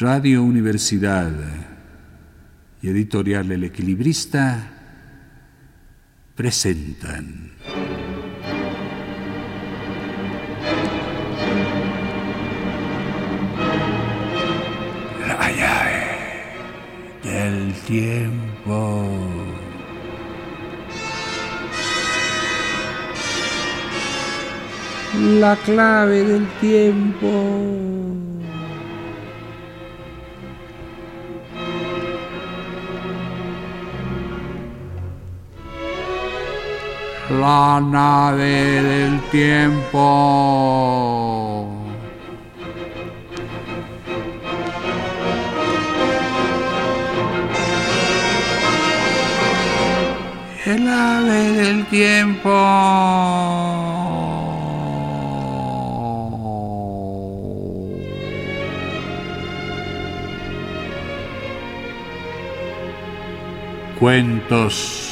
Radio Universidad y Editorial El Equilibrista presentan. La llave del tiempo. La clave del tiempo. La nave del tiempo. El ave del tiempo. Cuentos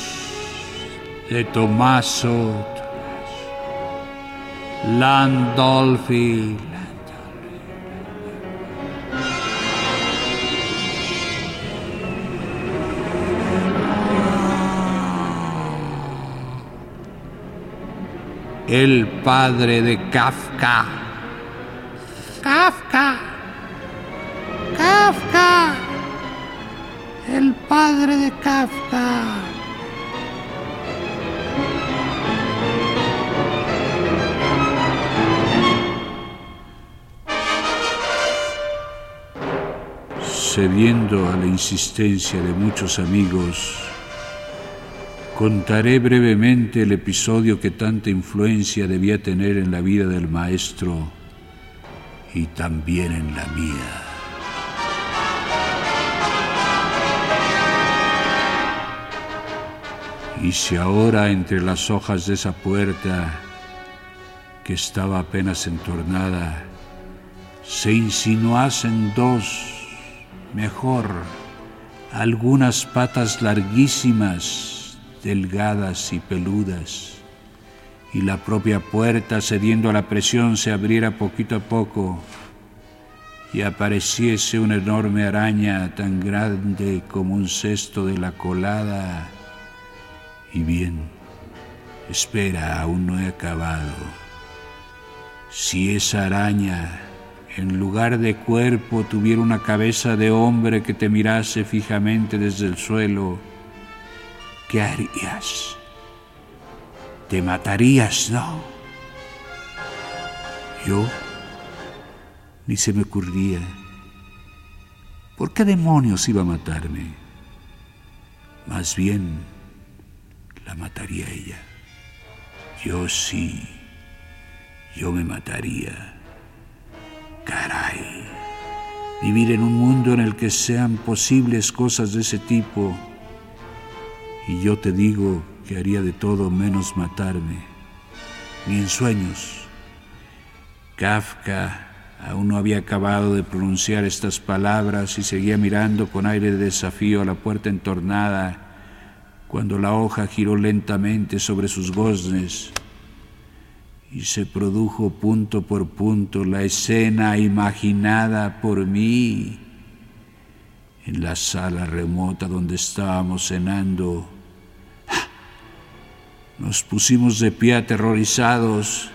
de Tommaso Landolfi. El padre de Kafka. Kafka. Kafka. El padre de Kafka. A la insistencia de muchos amigos, contaré brevemente el episodio que tanta influencia debía tener en la vida del maestro y también en la mía. Y si ahora entre las hojas de esa puerta, que estaba apenas entornada, se insinuasen dos, mejor, algunas patas larguísimas, delgadas y peludas, y la propia puerta, cediendo a la presión, se abriera poquito a poco, y apareciese una enorme araña tan grande como un cesto de la colada, y bien, espera, aún no he acabado. Si esa araña, en lugar de cuerpo, tuviera una cabeza de hombre que te mirase fijamente desde el suelo, ¿qué harías? Te matarías, ¿no? Yo ni se me ocurría. ¿Por qué demonios iba a matarme? Más bien, la mataría ella. Yo sí, yo me mataría. Caray, vivir en un mundo en el que sean posibles cosas de ese tipo. Y yo te digo que haría de todo menos matarme, ni en sueños. Kafka aún no había acabado de pronunciar estas palabras y seguía mirando con aire de desafío a la puerta entornada cuando la hoja giró lentamente sobre sus goznes y se produjo punto por punto la escena imaginada por mí en la sala remota donde estábamos cenando. Nos pusimos de pie aterrorizados.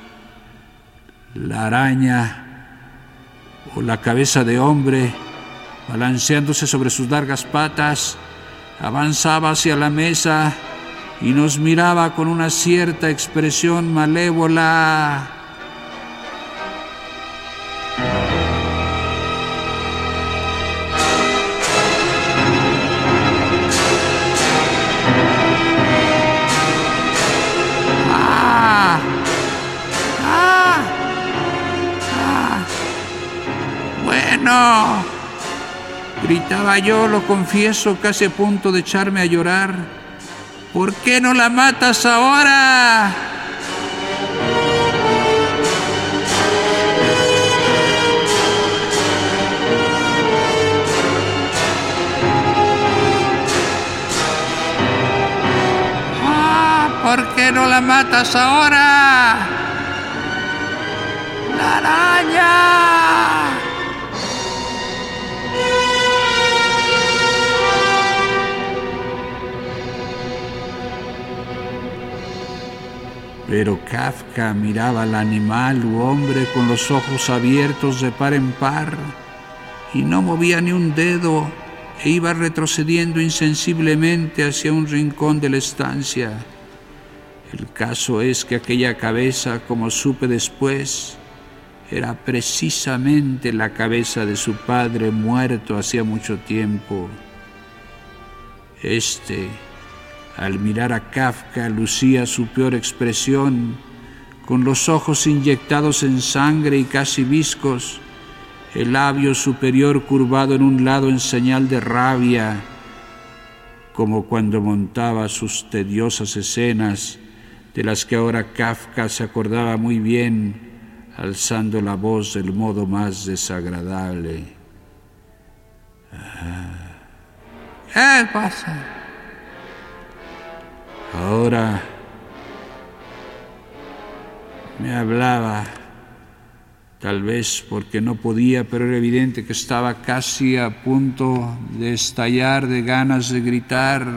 La araña o la cabeza de hombre, balanceándose sobre sus largas patas, avanzaba hacia la mesa y nos miraba con una cierta expresión malévola. ¡Ah! ¡Ah! ¡Ah! Bueno, gritaba yo, lo confieso, casi a punto de echarme a llorar. ¿Por qué no la matas ahora? Ah, ¿Por qué no la matas ahora? ¡La araña! Pero Kafka miraba al animal u hombre con los ojos abiertos de par en par y no movía ni un dedo e iba retrocediendo insensiblemente hacia un rincón de la estancia. El caso es que aquella cabeza, como supe después, era precisamente la cabeza de su padre muerto hacía mucho tiempo. Este, al mirar a Kafka, lucía su peor expresión, con los ojos inyectados en sangre y casi viscos, el labio superior curvado en un lado en señal de rabia, como cuando montaba sus tediosas escenas, de las que ahora Kafka se acordaba muy bien, alzando la voz del modo más desagradable. Ah, ¿Qué pasa? Ahora me hablaba, tal vez porque no podía, pero era evidente que estaba casi a punto de estallar de ganas de gritar.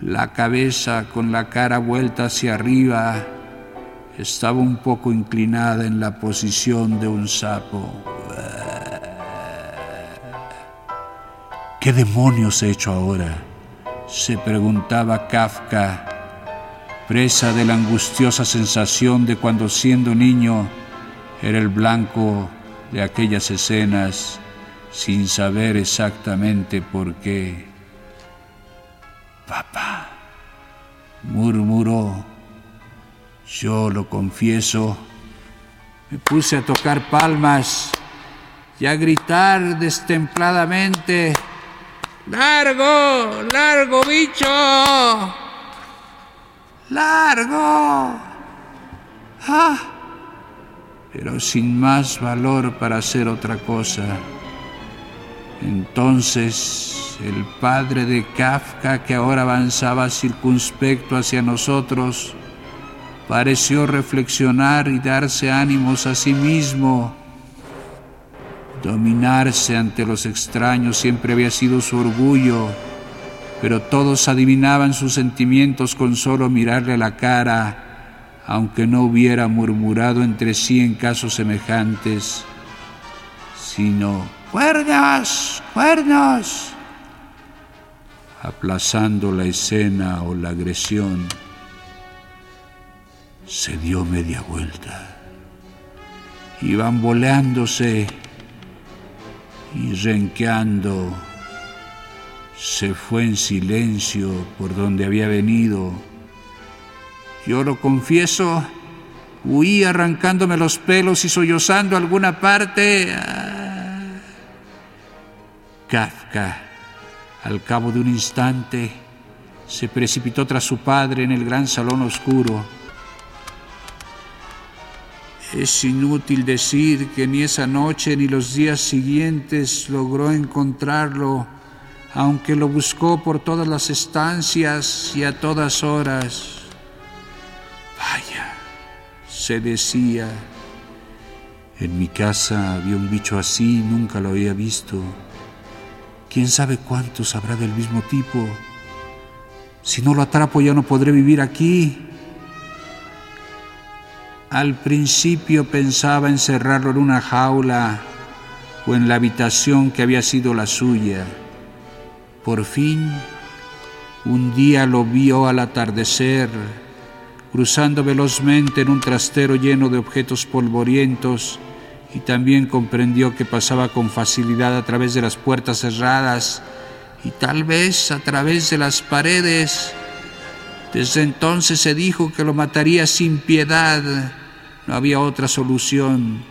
La cabeza con la cara vuelta hacia arriba estaba un poco inclinada en la posición de un sapo. ¿Qué demonios he hecho ahora? Se preguntaba Kafka, presa de la angustiosa sensación de cuando siendo niño era el blanco de aquellas escenas sin saber exactamente por qué. Papá, murmuró yo lo confieso, me puse a tocar palmas y a gritar destempladamente, ¡Largo! ¡Largo, bicho! ¡Largo! ¡Ah! Pero sin más valor para hacer otra cosa. Entonces el padre de Kafka, que ahora avanzaba circunspecto hacia nosotros, pareció reflexionar y darse ánimos a sí mismo. Dominarse ante los extraños siempre había sido su orgullo, pero todos adivinaban sus sentimientos con solo mirarle la cara, aunque no hubiera murmurado entre sí en casos semejantes, sino ¡Cuernos! ¡Cuernos! aplazando la escena o la agresión se dio media vuelta y bamboleándose y renqueando se fue en silencio por donde había venido. Yo lo confieso, huí arrancándome los pelos y sollozando alguna parte. Ah. Kafka, al cabo de un instante, se precipitó tras su padre en el gran salón oscuro es inútil decir que ni esa noche ni los días siguientes logró encontrarlo, aunque lo buscó por todas las estancias y a todas horas. Vaya, se decía, en mi casa había un bicho así, nunca lo había visto. ¿Quién sabe cuántos habrá del mismo tipo? Si no lo atrapo ya no podré vivir aquí. Al principio pensaba encerrarlo en una jaula o en la habitación que había sido la suya. Por fin, un día lo vio al atardecer, cruzando velozmente en un trastero lleno de objetos polvorientos y también comprendió que pasaba con facilidad a través de las puertas cerradas y tal vez a través de las paredes. Desde entonces se dijo que lo mataría sin piedad. No había otra solución.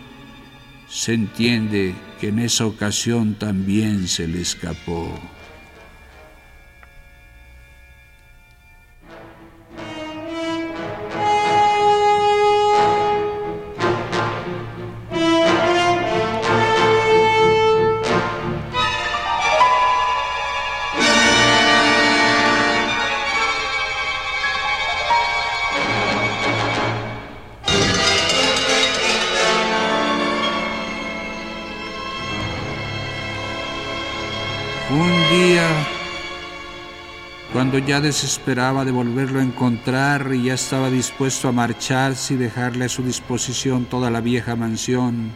Se entiende que en esa ocasión también se le escapó. Un día cuando ya desesperaba de volverlo a encontrar y ya estaba dispuesto a marcharse y dejarle a su disposición toda la vieja mansión,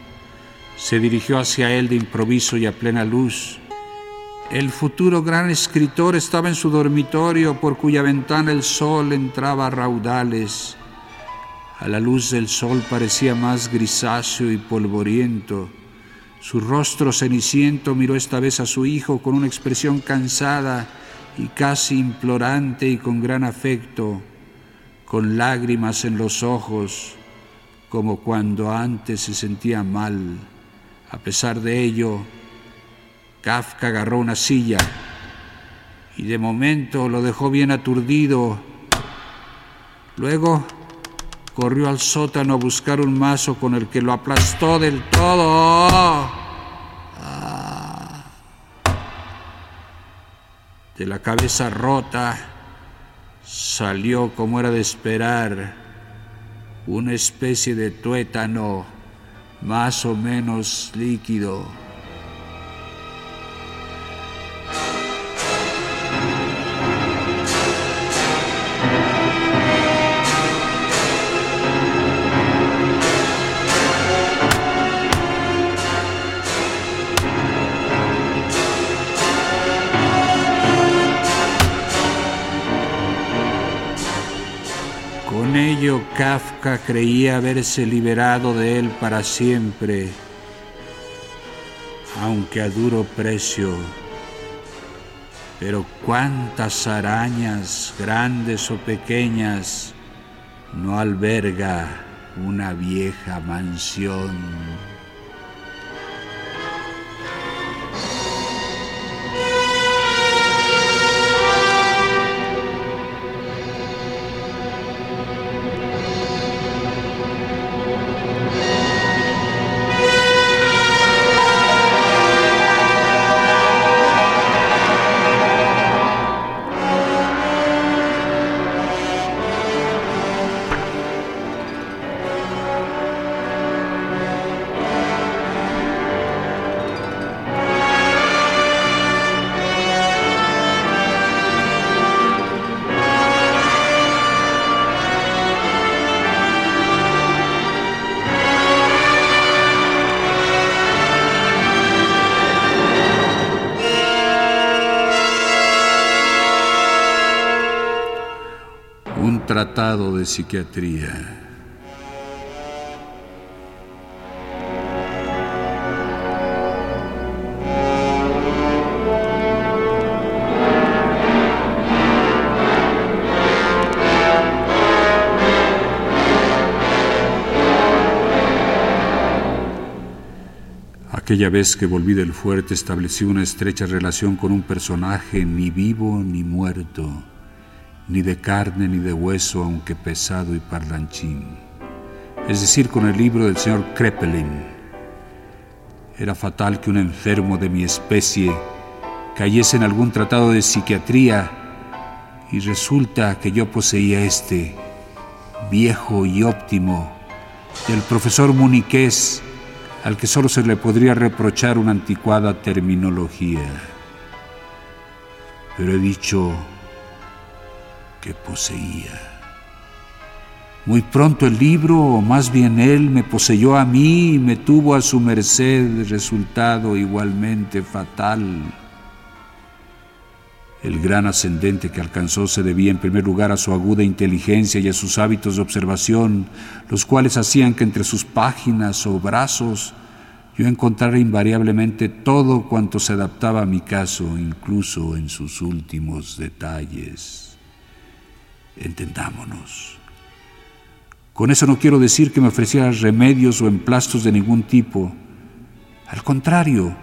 se dirigió hacia él de improviso y a plena luz. El futuro gran escritor estaba en su dormitorio por cuya ventana el sol entraba a raudales. A la luz del sol parecía más grisáceo y polvoriento. Su rostro ceniciento miró esta vez a su hijo con una expresión cansada y casi implorante y con gran afecto, con lágrimas en los ojos, como cuando antes se sentía mal. A pesar de ello, Kafka agarró una silla y de momento lo dejó bien aturdido. Luego corrió al sótano a buscar un mazo con el que lo aplastó del todo. De la cabeza rota salió, como era de esperar, una especie de tuétano más o menos líquido. Kafka creía haberse liberado de él para siempre, aunque a duro precio. Pero cuántas arañas, grandes o pequeñas, no alberga una vieja mansión. Tratado de psiquiatría. Aquella vez que volví del fuerte establecí una estrecha relación con un personaje ni vivo ni muerto, ni de carne ni de hueso, aunque pesado y parlanchín. Es decir, con el libro del señor Krepelin. Era fatal que un enfermo de mi especie cayese en algún tratado de psiquiatría y resulta que yo poseía este, viejo y óptimo, del profesor Muniqués, al que solo se le podría reprochar una anticuada terminología. Pero he dicho que poseía. Muy pronto el libro, o más bien él, me poseyó a mí y me tuvo a su merced, resultado igualmente fatal. El gran ascendente que alcanzó se debía en primer lugar a su aguda inteligencia y a sus hábitos de observación, los cuales hacían que entre sus páginas o brazos yo encontrara invariablemente todo cuanto se adaptaba a mi caso, incluso en sus últimos detalles. Entendámonos. Con eso no quiero decir que me ofreciera remedios o emplastos de ningún tipo. Al contrario,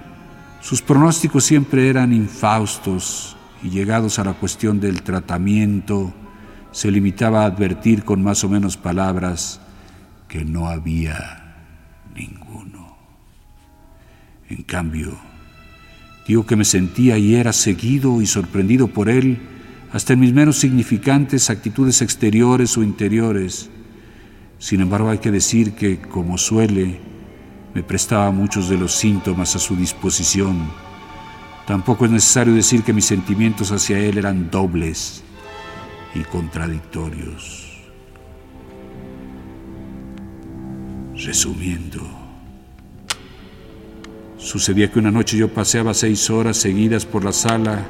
sus pronósticos siempre eran infaustos y llegados a la cuestión del tratamiento, se limitaba a advertir con más o menos palabras que no había ninguno. En cambio, digo que me sentía y era seguido y sorprendido por él hasta en mis menos significantes actitudes exteriores o interiores. Sin embargo, hay que decir que, como suele, me prestaba muchos de los síntomas a su disposición Tampoco es necesario decir que mis sentimientos hacia él eran dobles y contradictorios. Resumiendo, sucedía que una noche yo paseaba seis horas seguidas por la sala,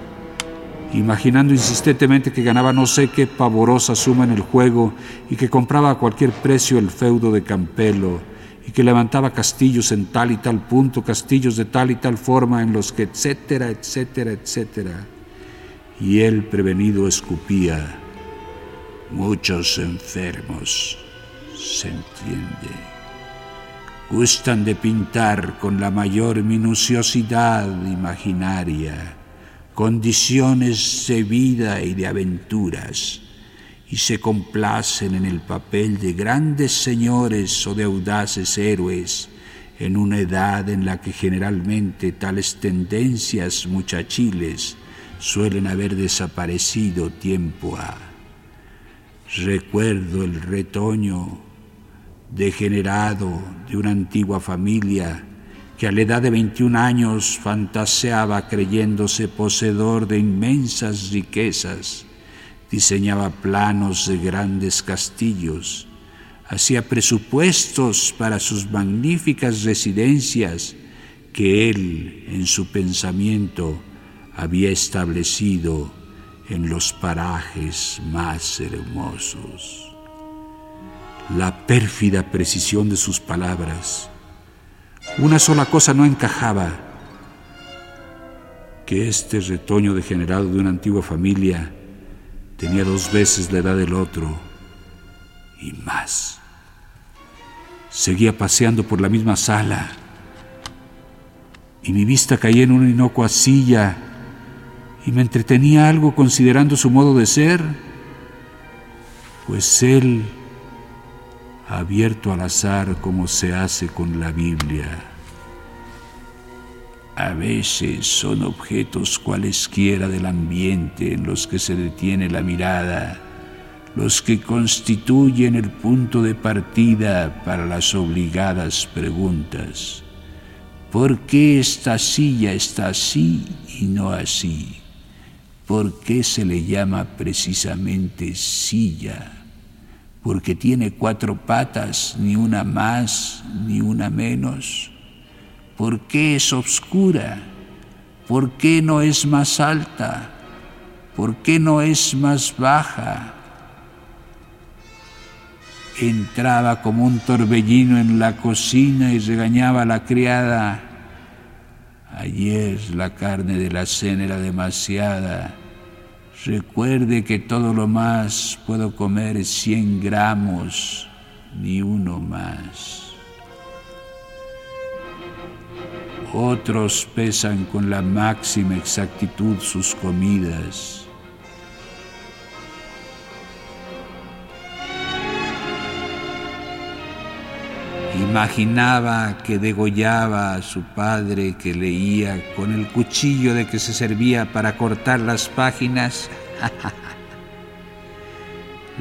imaginando insistentemente que ganaba no sé qué pavorosa suma en el juego y que compraba a cualquier precio el feudo de Campelo y que levantaba castillos en tal y tal punto, castillos de tal y tal forma en los que, etcétera, etcétera, etcétera. Y él prevenido escupía, muchos enfermos, se entiende gustan de pintar con la mayor minuciosidad imaginaria condiciones de vida y de aventuras, y se complacen en el papel de grandes señores o de audaces héroes en una edad en la que generalmente tales tendencias muchachiles suelen haber desaparecido tiempo a. Recuerdo el retoño degenerado de una antigua familia que a la edad de 21 años fantaseaba creyéndose poseedor de inmensas riquezas, diseñaba planos de grandes castillos, hacía presupuestos para sus magníficas residencias que él en su pensamiento había establecido en los parajes más hermosos la pérfida precisión de sus palabras. Una sola cosa no encajaba, que este retoño degenerado de una antigua familia tenía dos veces la edad del otro y más. Seguía paseando por la misma sala y mi vista caía en una inocua silla y me entretenía algo considerando su modo de ser, pues él abierto al azar como se hace con la Biblia. A veces son objetos cualesquiera del ambiente en los que se detiene la mirada, los que constituyen el punto de partida para las obligadas preguntas. ¿Por qué esta silla está así y no así? ¿Por qué se le llama precisamente silla? porque tiene cuatro patas, ni una más, ni una menos? ¿Por qué es obscura? ¿Por qué no es más alta? ¿Por qué no es más baja? Entraba como un torbellino en la cocina y regañaba a la criada. Ayer la carne de la cena era demasiada Recuerde que todo lo más puedo comer es 100 gramos, ni uno más. Otros pesan con la máxima exactitud sus comidas. Imaginaba que degollaba a su padre que leía con el cuchillo de que se servía para cortar las páginas.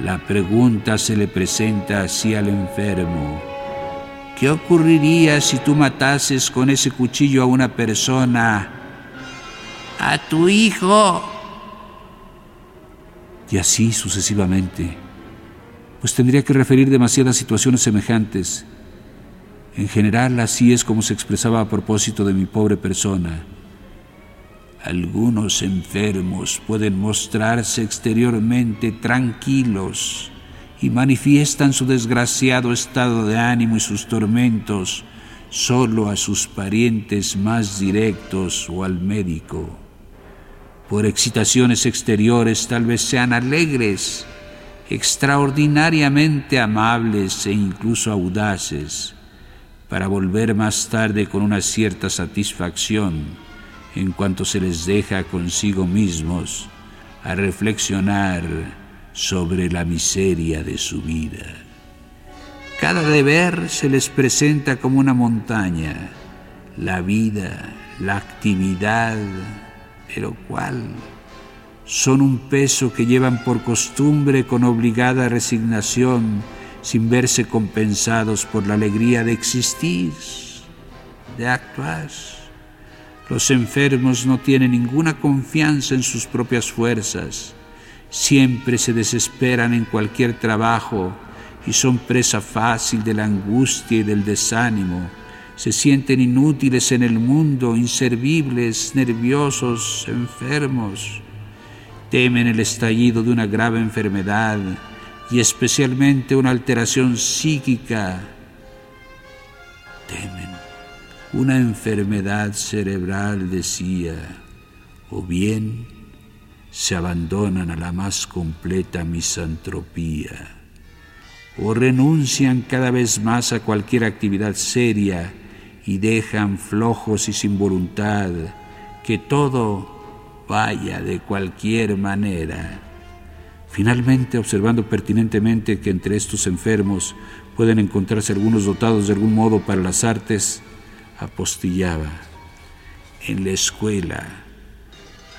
La pregunta se le presenta así al enfermo. ¿Qué ocurriría si tú matases con ese cuchillo a una persona? A tu hijo. Y así sucesivamente. Pues tendría que referir demasiadas situaciones semejantes en general así es como se expresaba a propósito de mi pobre persona. Algunos enfermos pueden mostrarse exteriormente tranquilos y manifiestan su desgraciado estado de ánimo y sus tormentos solo a sus parientes más directos o al médico. Por excitaciones exteriores tal vez sean alegres, extraordinariamente amables e incluso audaces para volver más tarde con una cierta satisfacción en cuanto se les deja consigo mismos a reflexionar sobre la miseria de su vida. Cada deber se les presenta como una montaña, la vida, la actividad, pero ¿cuál? Son un peso que llevan por costumbre con obligada resignación sin verse compensados por la alegría de existir, de actuar. Los enfermos no tienen ninguna confianza en sus propias fuerzas. Siempre se desesperan en cualquier trabajo y son presa fácil de la angustia y del desánimo. Se sienten inútiles en el mundo, inservibles, nerviosos, enfermos. Temen el estallido de una grave enfermedad y especialmente una alteración psíquica. Temen una enfermedad cerebral, decía, o bien se abandonan a la más completa misantropía, o renuncian cada vez más a cualquier actividad seria y dejan flojos y sin voluntad que todo vaya de cualquier manera. Finalmente, observando pertinentemente que entre estos enfermos pueden encontrarse algunos dotados de algún modo para las artes, apostillaba. En la escuela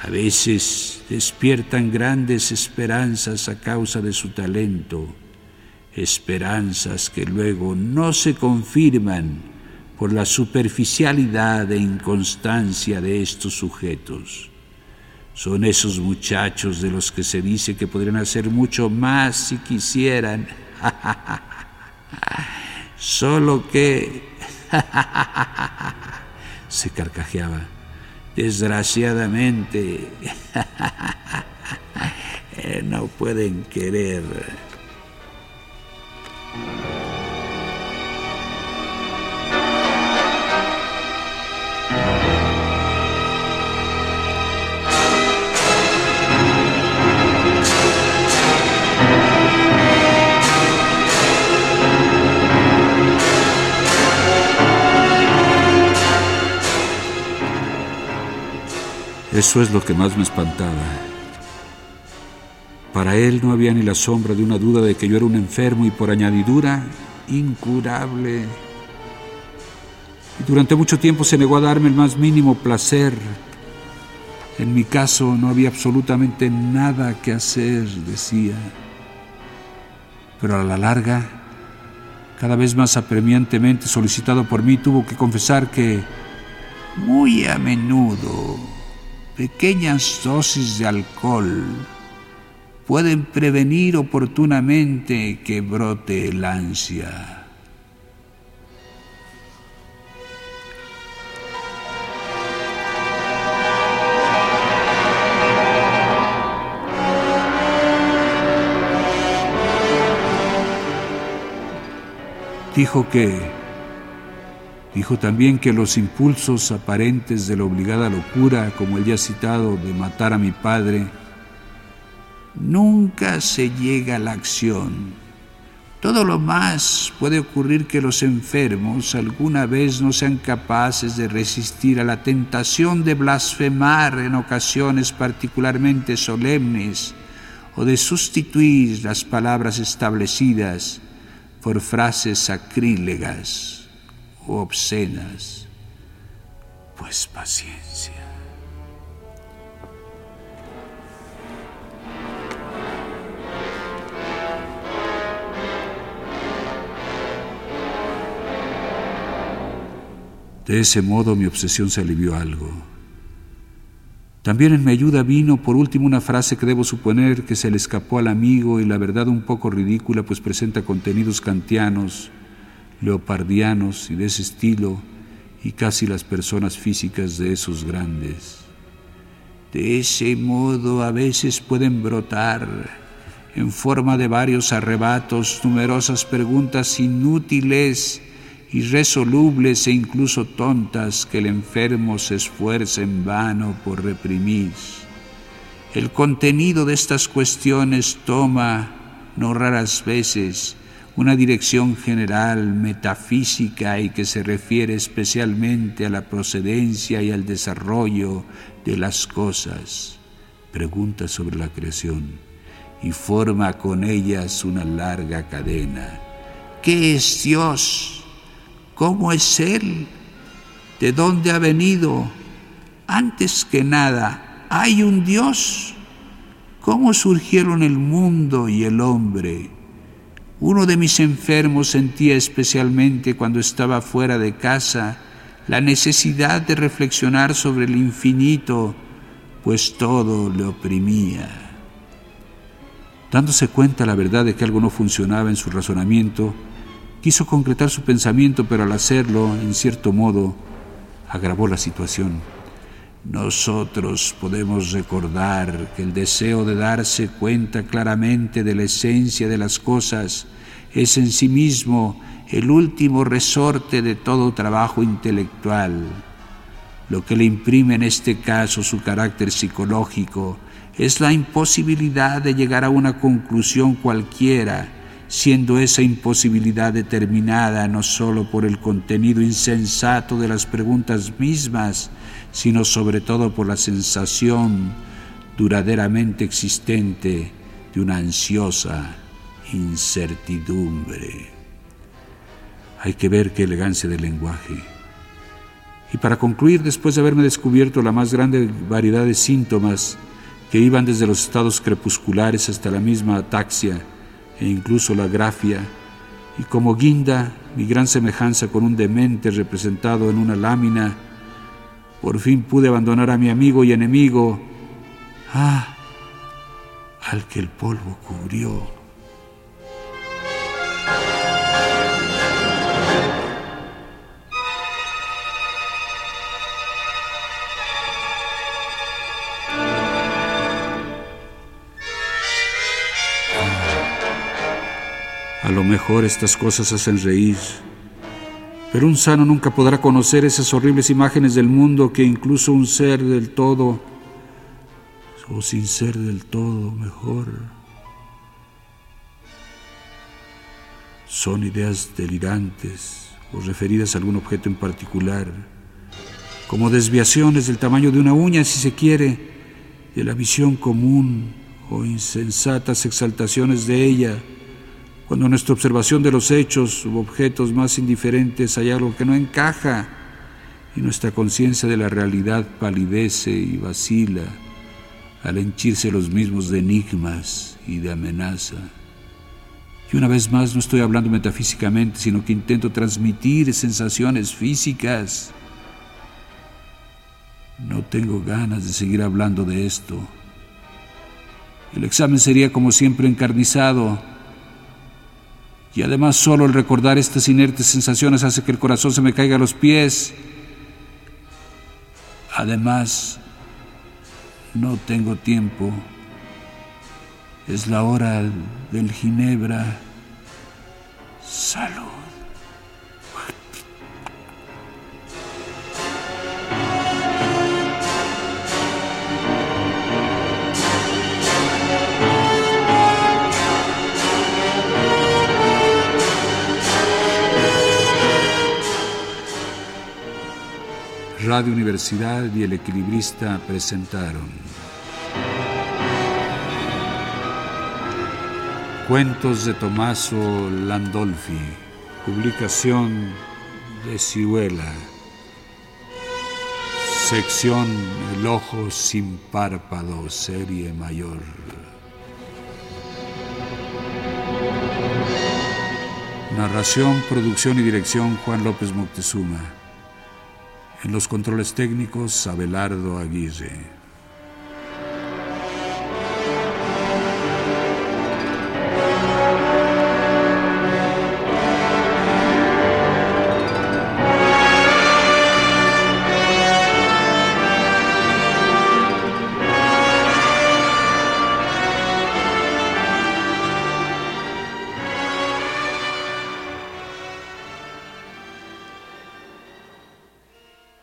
a veces despiertan grandes esperanzas a causa de su talento, esperanzas que luego no se confirman por la superficialidad e inconstancia de estos sujetos. Son esos muchachos de los que se dice que podrían hacer mucho más si quisieran. Solo que... se carcajeaba. Desgraciadamente, no pueden querer. Eso es lo que más me espantaba. Para él no había ni la sombra de una duda de que yo era un enfermo y por añadidura incurable. Y durante mucho tiempo se negó a darme el más mínimo placer. En mi caso no había absolutamente nada que hacer, decía. Pero a la larga, cada vez más apremiantemente solicitado por mí, tuvo que confesar que muy a menudo pequeñas dosis de alcohol pueden prevenir oportunamente que brote el ansia. Dijo que Dijo también que los impulsos aparentes de la obligada locura, como el ya citado de matar a mi padre, nunca se llega a la acción. Todo lo más puede ocurrir que los enfermos alguna vez no sean capaces de resistir a la tentación de blasfemar en ocasiones particularmente solemnes o de sustituir las palabras establecidas por frases sacrílegas obscenas, pues paciencia. De ese modo mi obsesión se alivió algo. También en mi ayuda vino por último una frase que debo suponer que se le escapó al amigo y la verdad un poco ridícula pues presenta contenidos kantianos leopardianos y de ese estilo, y casi las personas físicas de esos grandes. De ese modo a veces pueden brotar, en forma de varios arrebatos, numerosas preguntas inútiles, irresolubles e incluso tontas que el enfermo se esfuerza en vano por reprimir. El contenido de estas cuestiones toma, no raras veces, una dirección general metafísica y que se refiere especialmente a la procedencia y al desarrollo de las cosas. Pregunta sobre la creación y forma con ellas una larga cadena. ¿Qué es Dios? ¿Cómo es Él? ¿De dónde ha venido? Antes que nada, ¿hay un Dios? ¿Cómo surgieron el mundo y el hombre? Uno de mis enfermos sentía especialmente cuando estaba fuera de casa la necesidad de reflexionar sobre el infinito, pues todo le oprimía. Dándose cuenta la verdad de que algo no funcionaba en su razonamiento, quiso concretar su pensamiento, pero al hacerlo, en cierto modo, agravó la situación. Nosotros podemos recordar que el deseo de darse cuenta claramente de la esencia de las cosas es en sí mismo el último resorte de todo trabajo intelectual. Lo que le imprime en este caso su carácter psicológico es la imposibilidad de llegar a una conclusión cualquiera, siendo esa imposibilidad determinada no sólo por el contenido insensato de las preguntas mismas, sino sobre todo por la sensación duraderamente existente de una ansiosa incertidumbre. Hay que ver qué elegancia del lenguaje. Y para concluir, después de haberme descubierto la más grande variedad de síntomas que iban desde los estados crepusculares hasta la misma ataxia e incluso la grafia, y como guinda mi gran semejanza con un demente representado en una lámina, por fin pude abandonar a mi amigo y enemigo, ah, al que el polvo cubrió. A lo mejor estas cosas hacen reír, pero un sano nunca podrá conocer esas horribles imágenes del mundo que incluso un ser del todo, o sin ser del todo mejor, son ideas delirantes o referidas a algún objeto en particular, como desviaciones del tamaño de una uña, si se quiere, de la visión común o insensatas exaltaciones de ella cuando nuestra observación de los hechos u objetos más indiferentes hay algo que no encaja y nuestra conciencia de la realidad palidece y vacila al henchirse los mismos de enigmas y de amenaza. Y una vez más no estoy hablando metafísicamente, sino que intento transmitir sensaciones físicas. No tengo ganas de seguir hablando de esto. El examen sería como siempre encarnizado y además solo el recordar estas inertes sensaciones hace que el corazón se me caiga a los pies. Además, no tengo tiempo. Es la hora del Ginebra. Salud. Radio Universidad y El Equilibrista presentaron Cuentos de Tomaso Landolfi, publicación de Cihuela, sección El Ojo sin Párpado, serie mayor. Narración, producción y dirección Juan López Moctezuma. En los controles técnicos, Abelardo Aguirre.